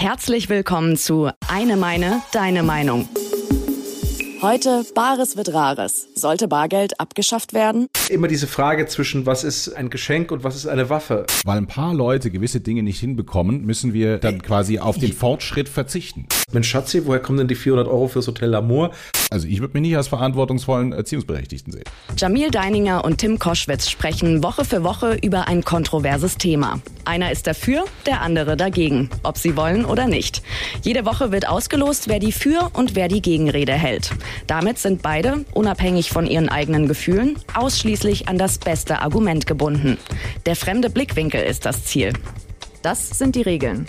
Herzlich willkommen zu Eine Meine, Deine Meinung. Heute Bares wird Rares. Sollte Bargeld abgeschafft werden? Immer diese Frage zwischen, was ist ein Geschenk und was ist eine Waffe. Weil ein paar Leute gewisse Dinge nicht hinbekommen, müssen wir dann quasi auf den Fortschritt verzichten. Mensch, Schatzi, woher kommen denn die 400 Euro fürs Hotel L'Amour? Also ich würde mich nicht als verantwortungsvollen Erziehungsberechtigten sehen. Jamil Deininger und Tim Koschwitz sprechen Woche für Woche über ein kontroverses Thema. Einer ist dafür, der andere dagegen, ob sie wollen oder nicht. Jede Woche wird ausgelost, wer die Für- und wer die Gegenrede hält. Damit sind beide, unabhängig von ihren eigenen Gefühlen, ausschließlich an das beste Argument gebunden. Der fremde Blickwinkel ist das Ziel. Das sind die Regeln.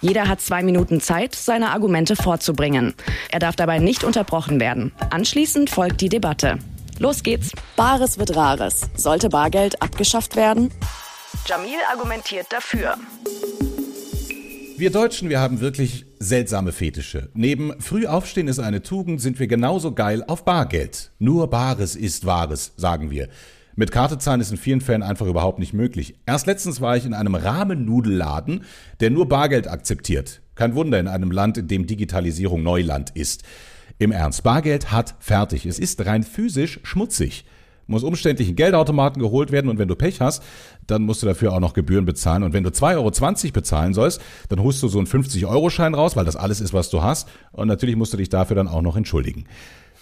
Jeder hat zwei Minuten Zeit, seine Argumente vorzubringen. Er darf dabei nicht unterbrochen werden. Anschließend folgt die Debatte. Los geht's. Bares wird Rares. Sollte Bargeld abgeschafft werden? Jamil argumentiert dafür. Wir Deutschen, wir haben wirklich seltsame Fetische. Neben Frühaufstehen ist eine Tugend, sind wir genauso geil auf Bargeld. Nur Bares ist Wahres, sagen wir. Mit Karte zahlen ist in vielen Fällen einfach überhaupt nicht möglich. Erst letztens war ich in einem Rahmennudelladen, der nur Bargeld akzeptiert. Kein Wunder in einem Land, in dem Digitalisierung Neuland ist. Im Ernst, Bargeld hat fertig. Es ist rein physisch schmutzig muss umständlich ein Geldautomaten geholt werden und wenn du Pech hast, dann musst du dafür auch noch Gebühren bezahlen. Und wenn du 2,20 Euro bezahlen sollst, dann holst du so einen 50-Euro-Schein raus, weil das alles ist, was du hast. Und natürlich musst du dich dafür dann auch noch entschuldigen.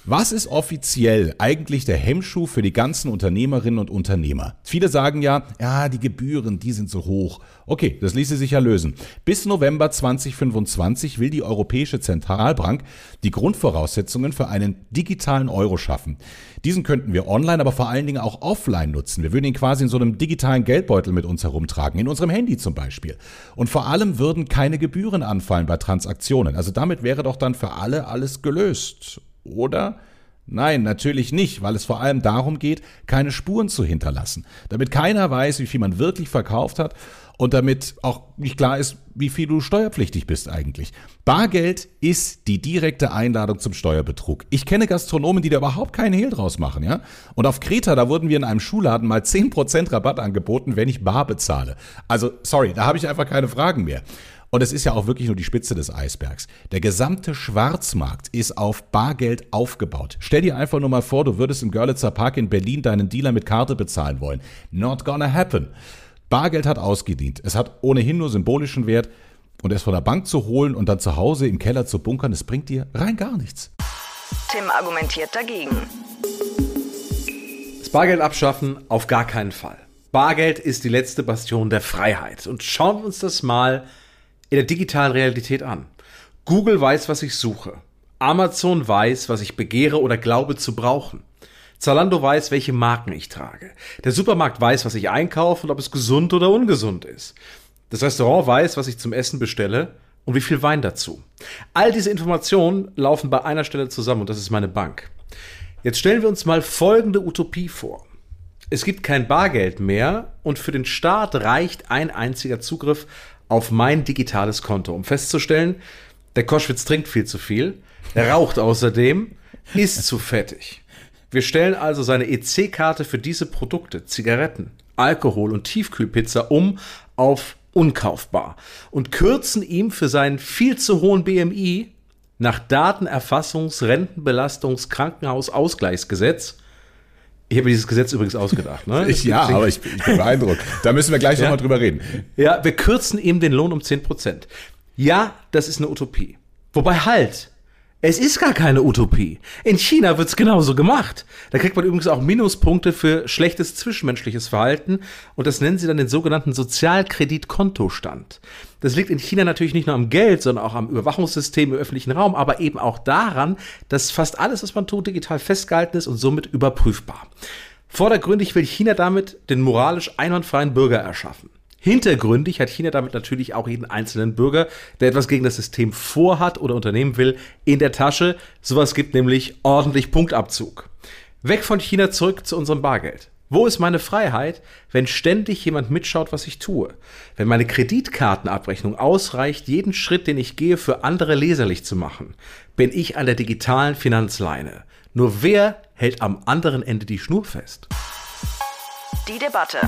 Was ist offiziell eigentlich der Hemmschuh für die ganzen Unternehmerinnen und Unternehmer? Viele sagen ja, ja, die Gebühren, die sind so hoch. Okay, das ließe sich ja lösen. Bis November 2025 will die Europäische Zentralbank die Grundvoraussetzungen für einen digitalen Euro schaffen. Diesen könnten wir online, aber vor allen Dingen auch offline nutzen. Wir würden ihn quasi in so einem digitalen Geldbeutel mit uns herumtragen, in unserem Handy zum Beispiel. Und vor allem würden keine Gebühren anfallen bei Transaktionen. Also damit wäre doch dann für alle alles gelöst. Oder? Nein, natürlich nicht, weil es vor allem darum geht, keine Spuren zu hinterlassen, damit keiner weiß, wie viel man wirklich verkauft hat und damit auch nicht klar ist, wie viel du steuerpflichtig bist eigentlich. Bargeld ist die direkte Einladung zum Steuerbetrug. Ich kenne Gastronomen, die da überhaupt keinen Hehl draus machen, ja? Und auf Kreta, da wurden wir in einem Schuhladen mal 10% Rabatt angeboten, wenn ich bar bezahle. Also, sorry, da habe ich einfach keine Fragen mehr. Und es ist ja auch wirklich nur die Spitze des Eisbergs. Der gesamte Schwarzmarkt ist auf Bargeld aufgebaut. Stell dir einfach nur mal vor, du würdest im Görlitzer Park in Berlin deinen Dealer mit Karte bezahlen wollen. Not gonna happen. Bargeld hat ausgedient. Es hat ohnehin nur symbolischen Wert. Und es von der Bank zu holen und dann zu Hause im Keller zu bunkern, das bringt dir rein gar nichts. Tim argumentiert dagegen. Das Bargeld abschaffen auf gar keinen Fall. Bargeld ist die letzte Bastion der Freiheit. Und schauen wir uns das mal in der digitalen Realität an. Google weiß, was ich suche. Amazon weiß, was ich begehre oder glaube zu brauchen. Zalando weiß, welche Marken ich trage. Der Supermarkt weiß, was ich einkaufe und ob es gesund oder ungesund ist. Das Restaurant weiß, was ich zum Essen bestelle und wie viel Wein dazu. All diese Informationen laufen bei einer Stelle zusammen und das ist meine Bank. Jetzt stellen wir uns mal folgende Utopie vor. Es gibt kein Bargeld mehr und für den Staat reicht ein einziger Zugriff auf mein digitales Konto, um festzustellen, der Koschwitz trinkt viel zu viel, er raucht außerdem, ist zu fettig. Wir stellen also seine EC-Karte für diese Produkte, Zigaretten, Alkohol und Tiefkühlpizza um auf unkaufbar und kürzen ihm für seinen viel zu hohen BMI nach Datenerfassungs-, Rentenbelastungs-, Krankenhausausgleichsgesetz ich habe dieses Gesetz übrigens ausgedacht. Ne? Ich, ja, aber ich, ich, bin beeindruckt. Da müssen wir gleich ja. nochmal drüber reden. Ja, wir kürzen ihm den Lohn um 10 Prozent. Ja, das ist eine Utopie. Wobei halt, es ist gar keine Utopie. In China wird's genauso gemacht. Da kriegt man übrigens auch Minuspunkte für schlechtes zwischenmenschliches Verhalten und das nennen sie dann den sogenannten Sozialkreditkontostand. Das liegt in China natürlich nicht nur am Geld, sondern auch am Überwachungssystem im öffentlichen Raum, aber eben auch daran, dass fast alles, was man tut, digital festgehalten ist und somit überprüfbar. Vordergründig will China damit den moralisch einwandfreien Bürger erschaffen. Hintergründig hat China damit natürlich auch jeden einzelnen Bürger, der etwas gegen das System vorhat oder unternehmen will, in der Tasche. Sowas gibt nämlich ordentlich Punktabzug. Weg von China zurück zu unserem Bargeld. Wo ist meine Freiheit, wenn ständig jemand mitschaut, was ich tue? Wenn meine Kreditkartenabrechnung ausreicht, jeden Schritt, den ich gehe, für andere leserlich zu machen, bin ich an der digitalen Finanzleine. Nur wer hält am anderen Ende die Schnur fest? Die Debatte.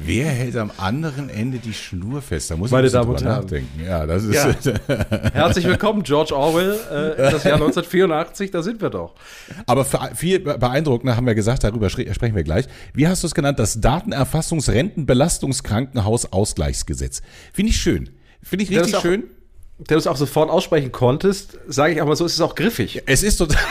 Wer hält am anderen Ende die Schnur fest? Da muss Meine ich Damen und Herren. nachdenken. Ja, das ist. Ja. Herzlich willkommen, George Orwell, äh, in das Jahr 1984, da sind wir doch. Aber viel beeindruckender haben wir gesagt, darüber sprechen wir gleich. Wie hast du es genannt? Das Datenerfassungs-Rentenbelastungskrankenhausausgleichsgesetz. Finde ich schön. Finde ich richtig auch- schön. Der du es auch sofort aussprechen konntest, sage ich auch mal so, ist es auch griffig. Es ist total.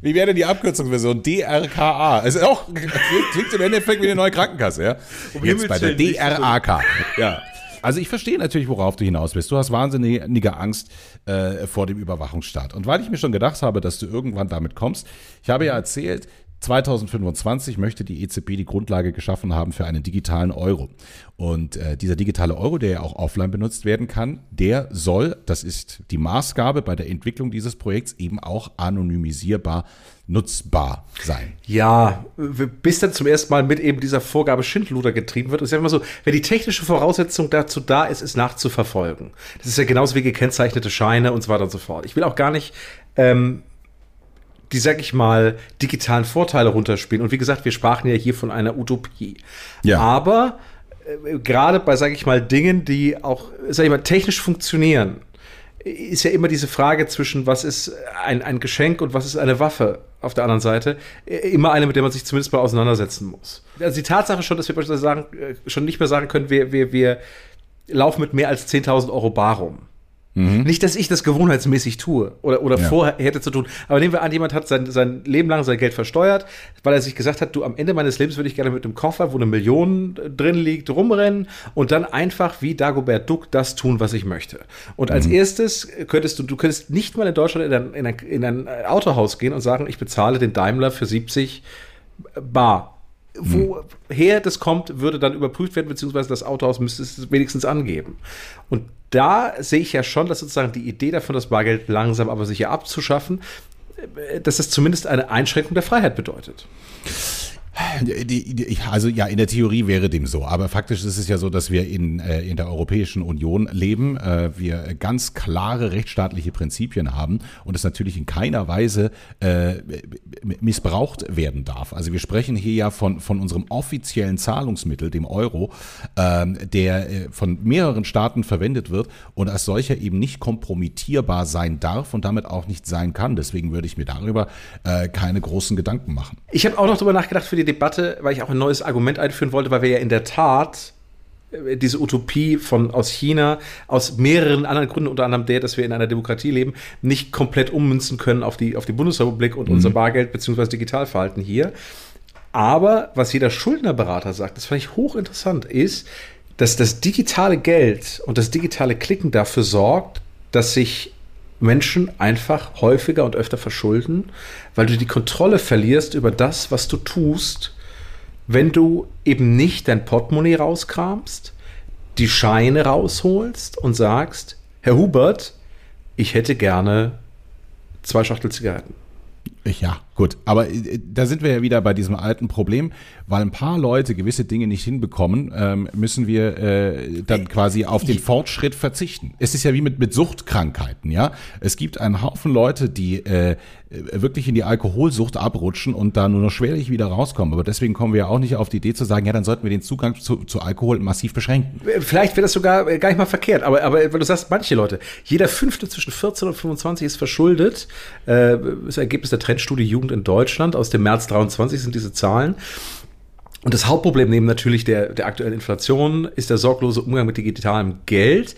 Wie wäre denn die Abkürzungsversion? DRKA. Es ist auch, klingt, im Endeffekt wie eine neue Krankenkasse, ja? Jetzt Himmels bei der. DRAK. Ja. Also ich verstehe natürlich, worauf du hinaus bist. Du hast wahnsinnige Angst äh, vor dem Überwachungsstaat. Und weil ich mir schon gedacht habe, dass du irgendwann damit kommst, ich habe ja erzählt, 2025 möchte die EZB die Grundlage geschaffen haben für einen digitalen Euro. Und äh, dieser digitale Euro, der ja auch offline benutzt werden kann, der soll, das ist die Maßgabe bei der Entwicklung dieses Projekts, eben auch anonymisierbar nutzbar sein. Ja, bis dann zum ersten Mal mit eben dieser Vorgabe Schindluder getrieben wird. Und ich sage mal so, wenn die technische Voraussetzung dazu da ist, es nachzuverfolgen. Das ist ja genauso wie gekennzeichnete Scheine und so weiter und so fort. Ich will auch gar nicht ähm, die, sag ich mal, digitalen Vorteile runterspielen. Und wie gesagt, wir sprachen ja hier von einer Utopie. Ja. Aber äh, gerade bei, sag ich mal, Dingen, die auch, sag ich mal, technisch funktionieren, ist ja immer diese Frage zwischen, was ist ein, ein Geschenk und was ist eine Waffe auf der anderen Seite, äh, immer eine, mit der man sich zumindest mal auseinandersetzen muss. Also die Tatsache schon, dass wir beispielsweise sagen, äh, schon nicht mehr sagen können, wir, wir, wir laufen mit mehr als 10.000 Euro bar rum. Nicht, dass ich das gewohnheitsmäßig tue oder, oder Ja. vorher hätte zu tun. Aber nehmen wir an, jemand hat sein, sein Leben lang sein Geld versteuert, weil er sich gesagt hat, du, am Ende meines Lebens würde ich gerne mit einem Koffer, wo eine Million drin liegt, rumrennen und dann einfach wie Dagobert Duck das tun, was ich möchte. Und als erstes könntest du, du könntest nicht mal in Deutschland in ein, in ein, in ein Autohaus gehen und sagen, ich bezahle den Daimler für 70 bar. Woher das kommt, würde dann überprüft werden, beziehungsweise das Autohaus müsste es wenigstens angeben. Und da sehe ich ja schon, dass sozusagen die Idee davon, das Bargeld langsam aber sicher abzuschaffen, äh, dass es zumindest eine Einschränkung der Freiheit bedeutet. Also ja, in der Theorie wäre dem so, aber faktisch ist es ja so, dass wir in, äh, in der Europäischen Union leben, äh, wir ganz klare rechtsstaatliche Prinzipien haben und es natürlich in keiner Weise äh, missbraucht werden darf. Also wir sprechen hier ja von, von unserem offiziellen Zahlungsmittel, dem Euro, ähm, der von mehreren Staaten verwendet wird und als solcher eben nicht kompromittierbar sein darf und damit auch nicht sein kann. Deswegen würde ich mir darüber keine großen Gedanken machen. Ich habe auch noch darüber nachgedacht für die Debatte, weil ich auch ein neues Argument einführen wollte, weil wir ja in der Tat äh, diese Utopie von aus China aus mehreren anderen Gründen, unter anderem der, dass wir in einer Demokratie leben, nicht komplett ummünzen können auf die, auf die Bundesrepublik und unser Bargeld bzw. Digitalverhalten hier. Aber was jeder Schuldnerberater sagt, das fand ich hochinteressant, ist, dass das digitale Geld und das digitale Klicken dafür sorgt, dass sich Menschen einfach häufiger und öfter verschulden, weil du die Kontrolle verlierst über das, was du tust, wenn du eben nicht dein Portemonnaie rauskramst, die Scheine rausholst und sagst, Herr Hubert, ich hätte gerne zwei Schachtel Zigaretten. Ja, gut. Aber äh, da sind wir ja wieder bei diesem alten Problem, weil ein paar Leute gewisse Dinge nicht hinbekommen, ähm, müssen wir äh, dann quasi auf den Fortschritt verzichten. Es ist ja wie mit, mit Suchtkrankheiten, ja. Es gibt einen Haufen Leute, die äh, wirklich in die Alkoholsucht abrutschen und da nur noch schwerlich wieder rauskommen. Aber deswegen kommen wir ja auch nicht auf die Idee zu sagen, ja, dann sollten wir den Zugang zu, zu Alkohol massiv beschränken. Vielleicht wäre das sogar äh, gar nicht mal verkehrt, aber, aber weil du sagst, manche Leute, jeder Fünfte zwischen 14 und 25 ist verschuldet. Äh, das Ergebnis der Trendstudie Jugend in Deutschland aus dem März 23 sind diese Zahlen. Und das Hauptproblem neben natürlich der, der aktuellen Inflation ist der sorglose Umgang mit digitalem Geld.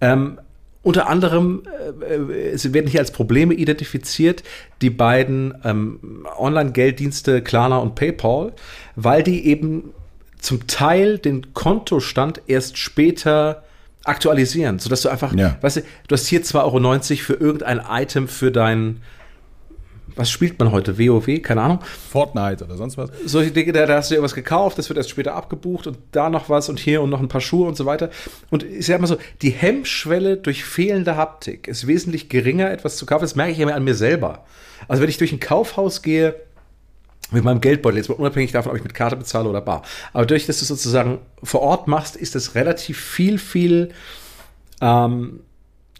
Ähm, unter anderem äh, äh, es werden hier als Probleme identifiziert die beiden ähm, Online-Gelddienste Klarna und PayPal, weil die eben zum Teil den Kontostand erst später aktualisieren, sodass du einfach, Ja. weißt du, du hast hier 2,90 Euro für irgendein Item für dein, was spielt man heute? WoW? Keine Ahnung. Fortnite oder sonst was. Solche Dinge, da, da hast du irgendwas gekauft, das wird erst später abgebucht und da noch was und hier und noch ein paar Schuhe und so weiter. Und ich sag mal so, die Hemmschwelle durch fehlende Haptik ist wesentlich geringer, etwas zu kaufen. Das merke ich ja an mir selber. Also wenn ich durch ein Kaufhaus gehe, mit meinem Geldbeutel, jetzt mal unabhängig davon, ob ich mit Karte bezahle oder bar. Aber durch, dass du sozusagen vor Ort machst, ist es relativ viel, viel ähm,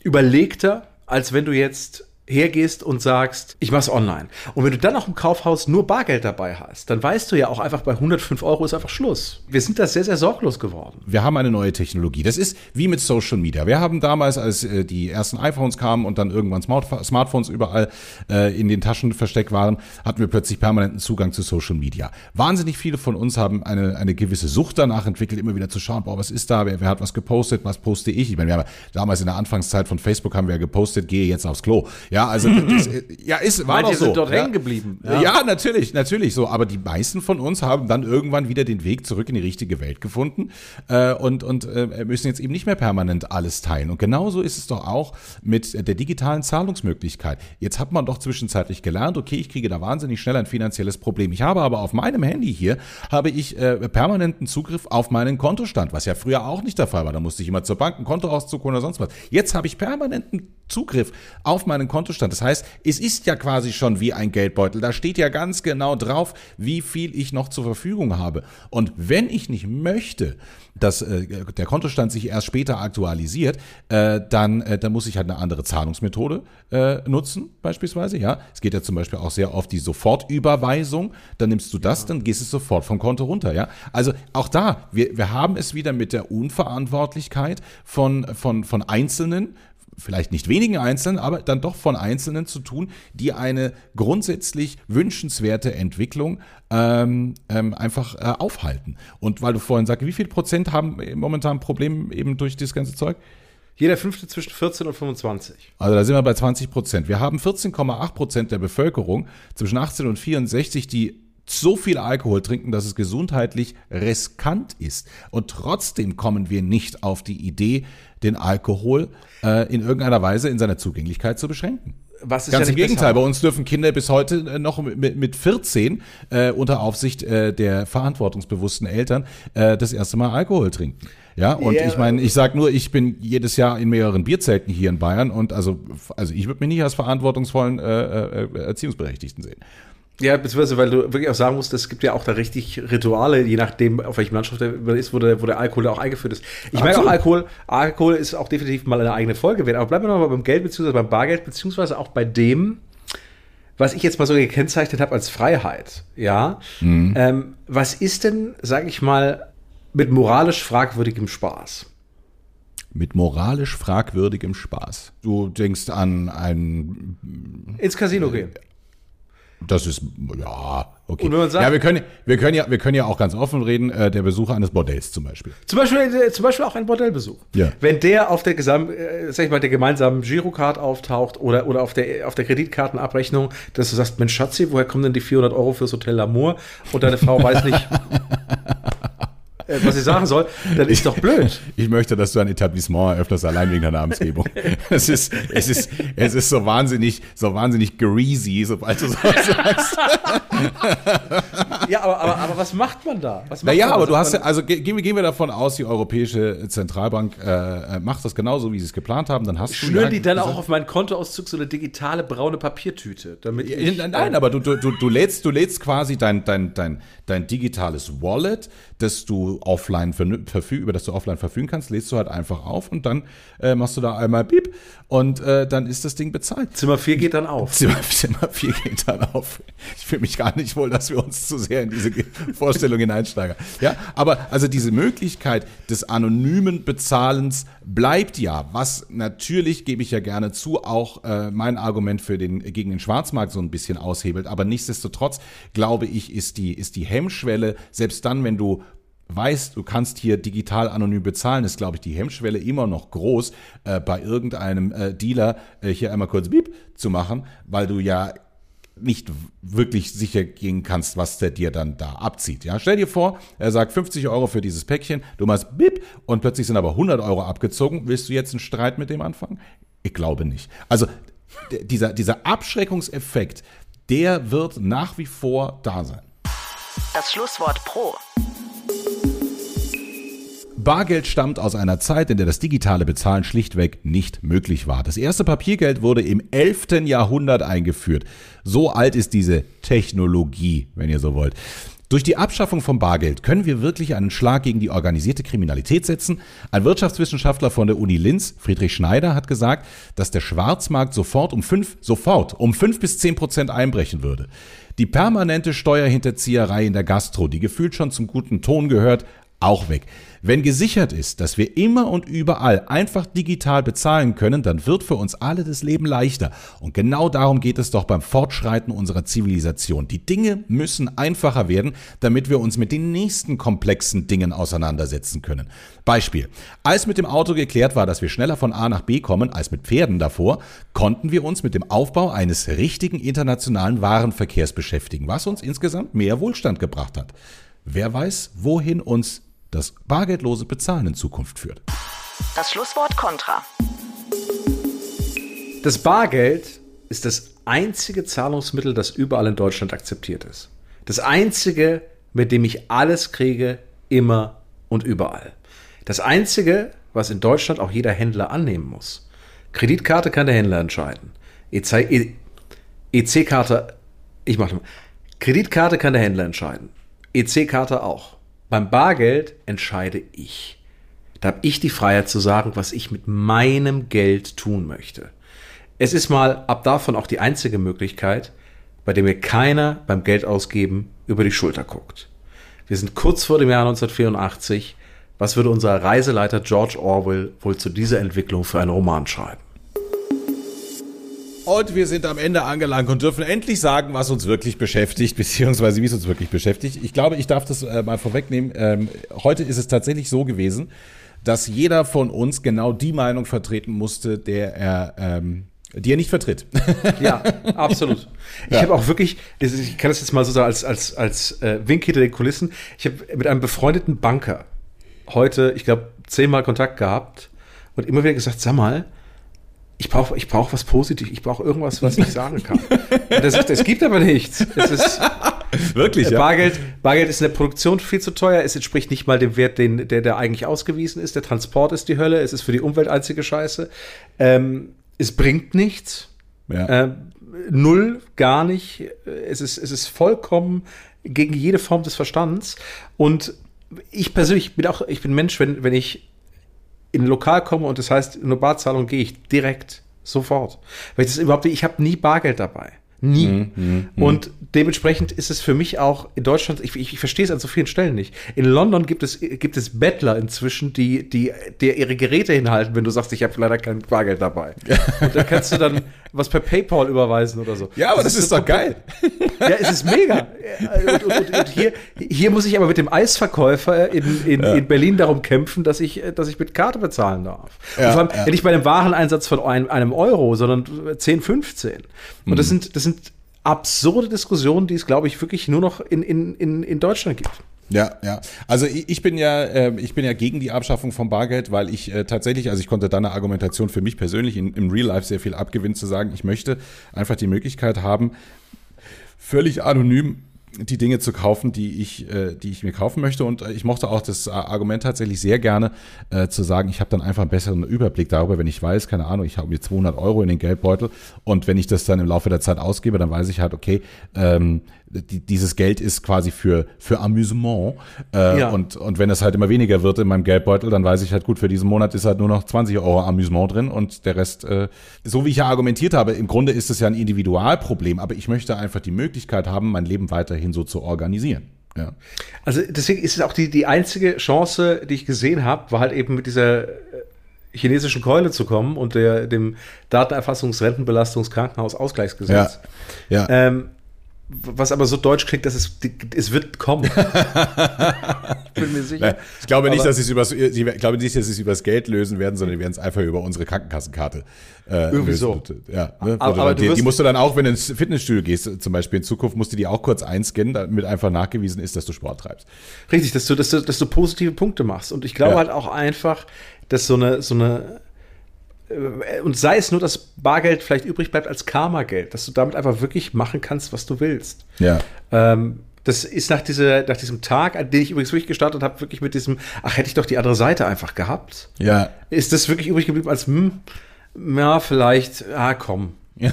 überlegter, als wenn du jetzt hergehst und sagst, ich mach's online. Und wenn du dann auch im Kaufhaus nur Bargeld dabei hast, dann weißt du ja auch einfach bei 105 Euro ist einfach Schluss. Wir sind da sehr, sehr sorglos geworden. Wir haben eine neue Technologie. Das ist wie mit Social Media. Wir haben damals, als äh, die ersten iPhones kamen und dann irgendwann Smart Smartphones überall äh, in den Taschen versteckt waren, hatten wir plötzlich permanenten Zugang zu Social Media. Wahnsinnig viele von uns haben eine, eine gewisse Sucht danach entwickelt, immer wieder zu schauen, boah, was ist da, wer, wer hat was gepostet, was poste ich? Ich meine, wir haben damals in der Anfangszeit von Facebook haben wir gepostet, gehe jetzt aufs Klo. Ja, also das, ja, ist war Manche doch so. sind dort ja. hängen geblieben. Ja. ja, natürlich, natürlich so. Aber die meisten von uns haben dann irgendwann wieder den Weg zurück in die richtige Welt gefunden äh, und, und äh, müssen jetzt eben nicht mehr permanent alles teilen. Und genauso ist es doch auch mit der digitalen Zahlungsmöglichkeit. Jetzt hat man doch zwischenzeitlich gelernt, okay, ich kriege da wahnsinnig schnell ein finanzielles Problem. Ich habe aber auf meinem Handy hier, habe ich äh, permanenten Zugriff auf meinen Kontostand, was ja früher auch nicht der Fall war. Da musste ich immer zur Bank ein Kontoauszug oder sonst was. Jetzt habe ich permanenten Zugriff auf meinen Kontostand. Das heißt, es ist ja quasi schon wie ein Geldbeutel. Da steht ja ganz genau drauf, wie viel ich noch zur Verfügung habe. Und wenn ich nicht möchte, dass äh, der Kontostand sich erst später aktualisiert, äh, dann, äh, dann muss ich halt eine andere Zahlungsmethode äh, nutzen, beispielsweise. Ja, es geht ja zum Beispiel auch sehr oft die Sofortüberweisung. Dann nimmst du das, ja. dann gehst es sofort vom Konto runter. Ja, also auch da, wir, wir haben es wieder mit der Unverantwortlichkeit von, von, von Einzelnen, vielleicht nicht wenigen Einzelnen, aber dann doch von Einzelnen zu tun, die eine grundsätzlich wünschenswerte Entwicklung ähm, ähm, einfach äh, aufhalten. Und weil du vorhin sagst, wie viel Prozent haben momentan ein Problem eben durch das ganze Zeug? Jeder fünfte zwischen 14 und 25. Also da sind wir bei 20 Prozent. Wir haben 14,8 Prozent der Bevölkerung zwischen 18 und 64, die so viel Alkohol trinken, dass es gesundheitlich riskant ist. Und trotzdem kommen wir nicht auf die Idee, den Alkohol äh, in irgendeiner Weise in seiner Zugänglichkeit zu beschränken. Was ist Ganz ja im Gegenteil, besser? bei uns dürfen Kinder bis heute äh, noch mit, mit 14 äh, unter Aufsicht äh, der verantwortungsbewussten Eltern äh, das erste Mal Alkohol trinken. Ja, und yeah. ich meine, ich sag nur, ich bin jedes Jahr in mehreren Bierzelten hier in Bayern und also, also ich würde mich nicht als verantwortungsvollen äh, äh, Erziehungsberechtigten sehen. Ja, beziehungsweise, weil du wirklich auch sagen musst, es gibt ja auch da richtig Rituale, je nachdem, auf welchem Landschaft der ist, wo der, wo der Alkohol da auch eingeführt ist. Ich meine auch Alkohol, Alkohol ist auch definitiv mal eine eigene Folge wert, aber bleiben wir nochmal beim Geld, beziehungsweise beim Bargeld, beziehungsweise auch bei dem, was ich jetzt mal so gekennzeichnet habe als Freiheit. Ja. Mhm. Ähm, was ist denn, sag ich mal, mit moralisch fragwürdigem Spaß? Mit moralisch fragwürdigem Spaß. Du denkst an ein. Ins Casino gehen. Das ist, ja, okay. Sagt, ja, wir können, wir, können ja, wir können ja auch ganz offen reden, äh, der Besuch eines Bordells zum Beispiel. Zum Beispiel, äh, zum Beispiel auch ein Bordellbesuch. Ja. Wenn der auf der, Gesam äh, sag ich mal, der gemeinsamen Girocard auftaucht oder, oder auf, der, auf der Kreditkartenabrechnung, dass du sagst, Mensch Schatzi, woher kommen denn die 400 Euro fürs Hotel L'Amour? Und deine Frau weiß nicht, was ich sagen soll, dann ist doch blöd. Ich möchte, dass du ein Etablissement eröffnest, allein wegen der Namensgebung. es ist, es ist, es ist so wahnsinnig, so wahnsinnig greasy, sobald du so sagst. ja, aber, aber, aber was macht man da? Was naja, aber du hast ja, also gehen wir, gehen wir davon aus, die Europäische Zentralbank äh, macht das genauso, wie sie es geplant haben, dann hast Schnüren du. die dann auch auf meinen Kontoauszug so eine digitale braune Papiertüte, damit ich, Nein, aber du, du, du, du lädst, du lädst quasi dein, dein, dein, dein digitales Wallet, das du offline verfüg, über das du offline verfügen kannst, lädst du halt einfach auf und dann äh, machst du da einmal Piep und äh, dann ist das Ding bezahlt. Zimmer 4 geht dann auf. Zimmer, Zimmer 4 geht dann auf. Ich fühle mich gar nicht wohl, dass wir uns zu sehr in diese Vorstellung hineinsteigern. Ja, aber also diese Möglichkeit des anonymen Bezahlens bleibt ja, was natürlich, gebe ich ja gerne zu, auch äh, mein Argument für den, gegen den Schwarzmarkt so ein bisschen aushebelt. Aber nichtsdestotrotz, glaube ich, ist die, ist die Hemmschwelle, selbst dann, wenn du weißt, du kannst hier digital anonym bezahlen, ist, glaube ich, die Hemmschwelle immer noch groß, äh, bei irgendeinem äh, Dealer äh, hier einmal kurz Beep zu machen, weil du ja nicht wirklich sicher gehen kannst, was der dir dann da abzieht. Ja, stell dir vor, er sagt 50 Euro für dieses Päckchen, du machst Bip und plötzlich sind aber 100 Euro abgezogen. Willst du jetzt einen Streit mit dem anfangen? Ich glaube nicht. Also dieser, dieser Abschreckungseffekt, der wird nach wie vor da sein. Das Schlusswort Pro. Bargeld stammt aus einer Zeit, in der das digitale Bezahlen schlichtweg nicht möglich war. Das erste Papiergeld wurde im 11. Jahrhundert eingeführt. So alt ist diese Technologie, wenn ihr so wollt. Durch die Abschaffung von Bargeld können wir wirklich einen Schlag gegen die organisierte Kriminalität setzen. Ein Wirtschaftswissenschaftler von der Uni Linz, Friedrich Schneider, hat gesagt, dass der Schwarzmarkt sofort um fünf, sofort um fünf bis zehn Prozent einbrechen würde. Die permanente Steuerhinterzieherei in der Gastro, die gefühlt schon zum guten Ton gehört, auch weg. Wenn gesichert ist, dass wir immer und überall einfach digital bezahlen können, dann wird für uns alle das Leben leichter. Und genau darum geht es doch beim Fortschreiten unserer Zivilisation. Die Dinge müssen einfacher werden, damit wir uns mit den nächsten komplexen Dingen auseinandersetzen können. Beispiel. Als mit dem Auto geklärt war, dass wir schneller von A nach B kommen als mit Pferden davor, konnten wir uns mit dem Aufbau eines richtigen internationalen Warenverkehrs beschäftigen, was uns insgesamt mehr Wohlstand gebracht hat. Wer weiß, wohin uns das bargeldlose Bezahlen in Zukunft führt. Das Schlusswort Contra. Das Bargeld ist das einzige Zahlungsmittel, das überall in Deutschland akzeptiert ist. Das einzige, mit dem ich alles kriege, immer und überall. Das einzige, was in Deutschland auch jeder Händler annehmen muss. Kreditkarte kann der Händler entscheiden. EC-Karte, ich mache mal. Kreditkarte kann der Händler entscheiden. EC-Karte auch. Beim Bargeld entscheide ich. Da habe ich die Freiheit zu sagen, was ich mit meinem Geld tun möchte. Es ist mal ab davon auch die einzige Möglichkeit, bei der mir keiner beim Geldausgeben über die Schulter guckt. Wir sind kurz vor dem Jahr 1984. Was würde unser Reiseleiter George Orwell wohl zu dieser Entwicklung für einen Roman schreiben? Und wir sind am Ende angelangt und dürfen endlich sagen, was uns wirklich beschäftigt, beziehungsweise wie es uns wirklich beschäftigt. Ich glaube, ich darf das äh, mal vorwegnehmen. Ähm, heute ist es tatsächlich so gewesen, dass jeder von uns genau die Meinung vertreten musste, der er, ähm, die er nicht vertritt. Ja, absolut. Ich ja. habe auch wirklich, ich kann das jetzt mal so sagen, als, als, als äh, Wink hinter den Kulissen, ich habe mit einem befreundeten Banker heute, ich glaube, zehnmal Kontakt gehabt und immer wieder gesagt, sag mal, ich brauche ich brauch was Positives, ich brauche irgendwas, was ich sagen kann. Und er sagt, es gibt aber nichts. Es ist, Wirklich, ja. Bargeld, Bargeld ist in der Produktion viel zu teuer. Es entspricht nicht mal dem Wert, den, der, der eigentlich ausgewiesen ist. Der Transport ist die Hölle. Es ist für die Umwelt einzige Scheiße. Ähm, es bringt nichts. Ja. Ähm, null, gar nicht. Es ist, es ist vollkommen gegen jede Form des Verstands. Und ich persönlich bin auch, ich bin Mensch, wenn, wenn ich in ein Lokal komme und das heißt, eine Barzahlung gehe ich direkt, sofort. Weil ich das überhaupt, ich habe nie Bargeld dabei. Nie. Mm, mm, mm. Und dementsprechend ist es für mich auch in Deutschland, ich, ich, ich verstehe es an so vielen Stellen nicht. In London gibt es, gibt es Bettler inzwischen, die, die, die ihre Geräte hinhalten, wenn du sagst, ich habe leider kein Bargeld dabei. Und dann kannst du dann was per PayPal überweisen oder so. Ja, aber das, das ist, ist doch geil. Ja, es ist mega. Und, und, und, und, hier, hier muss ich aber mit dem Eisverkäufer in, in, ja. in Berlin darum kämpfen, dass ich, dass ich mit Karte bezahlen darf. Ja, vor allem ja. nicht bei einem Wareneinsatz von einem, einem Euro, sondern 10, 15. Und mhm. das sind, das sind absurde Diskussionen, die es, glaube ich, wirklich nur noch in, in, in, in Deutschland gibt. Ja, ja. Also ich, bin ja, äh, ich bin ja gegen die Abschaffung von Bargeld, weil ich äh, tatsächlich, also ich konnte da eine Argumentation für mich persönlich in, im Real Life sehr viel abgewinnen, zu sagen, ich möchte einfach die Möglichkeit haben, völlig anonym die Dinge zu kaufen, die ich, äh, die ich mir kaufen möchte. Und äh, ich mochte auch das Argument tatsächlich sehr gerne, zu sagen, ich habe dann einfach einen besseren Überblick darüber, wenn ich weiß, keine Ahnung, ich habe mir 200 Euro in den Geldbeutel und wenn ich das dann im Laufe der Zeit ausgebe, dann weiß ich halt, okay, ähm, die, dieses Geld ist quasi für, für Amüsement. Äh, ja. und, und wenn es halt immer weniger wird in meinem Geldbeutel, dann weiß ich halt, gut, für diesen Monat ist halt nur noch 20 Euro Amüsement drin und der Rest, äh, so wie ich ja argumentiert habe, im Grunde ist es ja ein Individualproblem, aber ich möchte einfach die Möglichkeit haben, mein Leben weiterhin so zu organisieren. Ja. Also deswegen ist es auch die, die einzige Chance, die ich gesehen habe, war halt eben mit dieser äh, chinesischen Keule zu kommen und der, dem Datenerfassungs-, Rentenbelastungs-, Krankenhausausgleichsgesetz. Ja. ja. Ähm, was aber so deutsch klingt, dass es, es wird kommen. ich bin mir sicher. Ich glaube nicht, aber dass sie es übers, ich glaube nicht, dass sie es übers Geld lösen werden, sondern die werden es einfach über unsere Krankenkassenkarte äh, Irgendwie lösen. so. Ja, ne? aber, aber die, die, musst du dann auch, wenn du ins Fitnessstudio gehst, zum Beispiel in Zukunft, musst du die auch kurz einscannen, damit einfach nachgewiesen ist, dass du Sport treibst. Richtig, dass du, dass du, dass du positive Punkte machst. Und ich glaube ja. halt auch einfach, dass so eine, so eine und sei es nur, dass Bargeld vielleicht übrig bleibt als Karma-Geld, dass du damit einfach wirklich machen kannst, was du willst. Ja. Ähm, das ist nach, diese, nach diesem Tag, an den ich übrigens wirklich gestartet habe, wirklich mit diesem, ach, hätte ich doch die andere Seite einfach gehabt. Ja. Ist das wirklich übrig geblieben als, hm, ja, vielleicht, ah, komm, ja,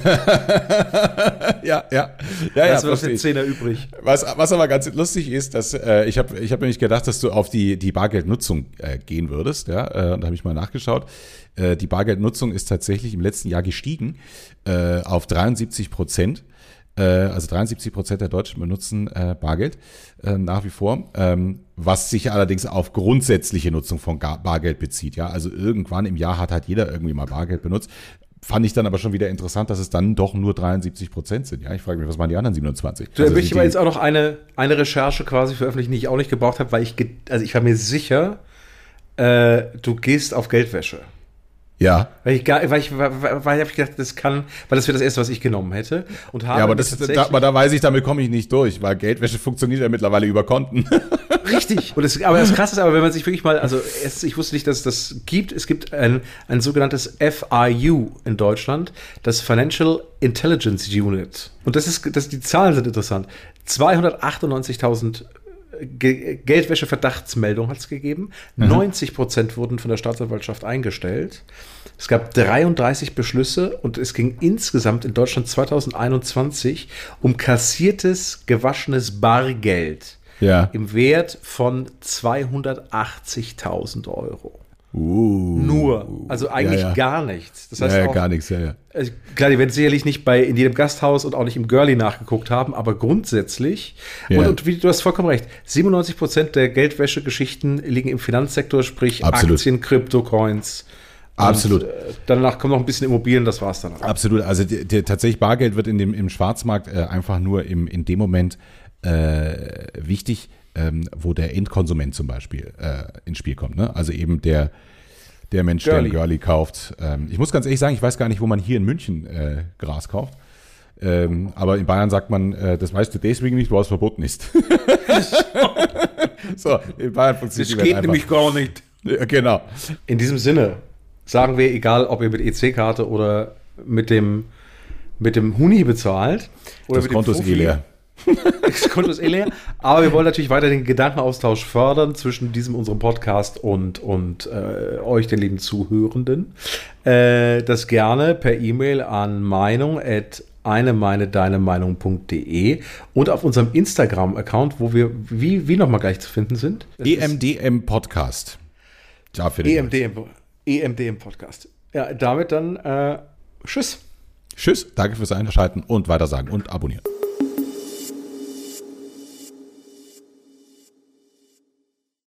ja, ja, ja. Das wird den Zehner übrig. Was, was aber ganz lustig ist, dass äh, ich habe ich hab nämlich gedacht, dass du auf die, die Bargeldnutzung äh, gehen würdest. Ja, äh, und da habe ich mal nachgeschaut. Äh, die Bargeldnutzung ist tatsächlich im letzten Jahr gestiegen äh, auf 73 Prozent. Äh, also 73 Prozent der Deutschen benutzen äh, Bargeld äh, nach wie vor, ähm, was sich allerdings auf grundsätzliche Nutzung von Bargeld bezieht. Ja, also irgendwann im Jahr hat halt jeder irgendwie mal Bargeld benutzt. Fand ich dann aber schon wieder interessant, dass es dann doch nur 73 Prozent sind. Ja, ich frage mich, was waren die anderen 27? Da also möchte ich aber jetzt auch noch eine, eine Recherche quasi veröffentlichen, die ich auch nicht gebraucht habe, weil ich, also ich war mir sicher, äh, du gehst auf Geldwäsche. Ja. Weil ich gar, weil ich, weil, weil ich gedacht, das kann, weil das wäre das erste, was ich genommen hätte. Und habe ja, aber das, da, aber da weiß ich, damit komme ich nicht durch, weil Geldwäsche funktioniert ja mittlerweile über Konten. Richtig. Und das, aber das Krasse ist aber, wenn man sich wirklich mal, also es, ich wusste nicht, dass es das gibt. Es gibt ein, ein sogenanntes FIU in Deutschland, das Financial Intelligence Unit. Und das ist, das, die Zahlen sind interessant. 298.000 Geldwäsche-Verdachtsmeldung hat es gegeben. Mhm. 90 Prozent wurden von der Staatsanwaltschaft eingestellt. Es gab 33 Beschlüsse und es ging insgesamt in Deutschland 2021 um kassiertes, gewaschenes Bargeld ja. im Wert von 280.000 Euro. Uh, Nur, also eigentlich ja, ja. gar nichts. Das heißt ja, auch, gar nichts, ja, ja. Also klar, die werden sicherlich nicht bei in jedem Gasthaus und auch nicht im Girlie nachgeguckt haben, aber grundsätzlich, und, und wie, du hast vollkommen recht, 97 Prozent der Geldwäsche-Geschichten liegen im Finanzsektor, sprich Absolut. Aktien, Krypto-Coins. Absolut. Und, äh, danach kommt noch ein bisschen Immobilien, das war's dann. Absolut. Also die, die, tatsächlich Bargeld wird in dem, im Schwarzmarkt äh, einfach nur im, in dem Moment äh, wichtig, ähm, wo der Endkonsument zum Beispiel äh, ins Spiel kommt. Ne? Also eben der, der Mensch, Girlie. der ein Girlie kauft. Ähm, ich muss ganz ehrlich sagen, ich weiß gar nicht, wo man hier in München äh, Gras kauft. Ähm, aber in Bayern sagt man, äh, das weißt du deswegen nicht, weil es verboten ist. so, in Bayern funktioniert Das geht einfach. nämlich gar nicht. Ja, genau. In diesem Sinne sagen wir, egal ob ihr mit EC-Karte oder mit dem, mit dem Huni bezahlt. Oder das Konto ist eh leer. Das Konto ist eh leer. Aber wir wollen natürlich weiter den Gedankenaustausch fördern zwischen diesem, unserem Podcast und, und äh, euch, den lieben Zuhörenden. Äh, das gerne per E-Mail an meinung at eine meine deine Meinung.de und auf unserem Instagram-Account, wo wir wie, wie nochmal gleich zu finden sind. EMDM Podcast. Ja, EMDM, EMDM Podcast. Ja, damit dann äh, Tschüss. Tschüss, danke fürs Einschalten und weitersagen und abonnieren.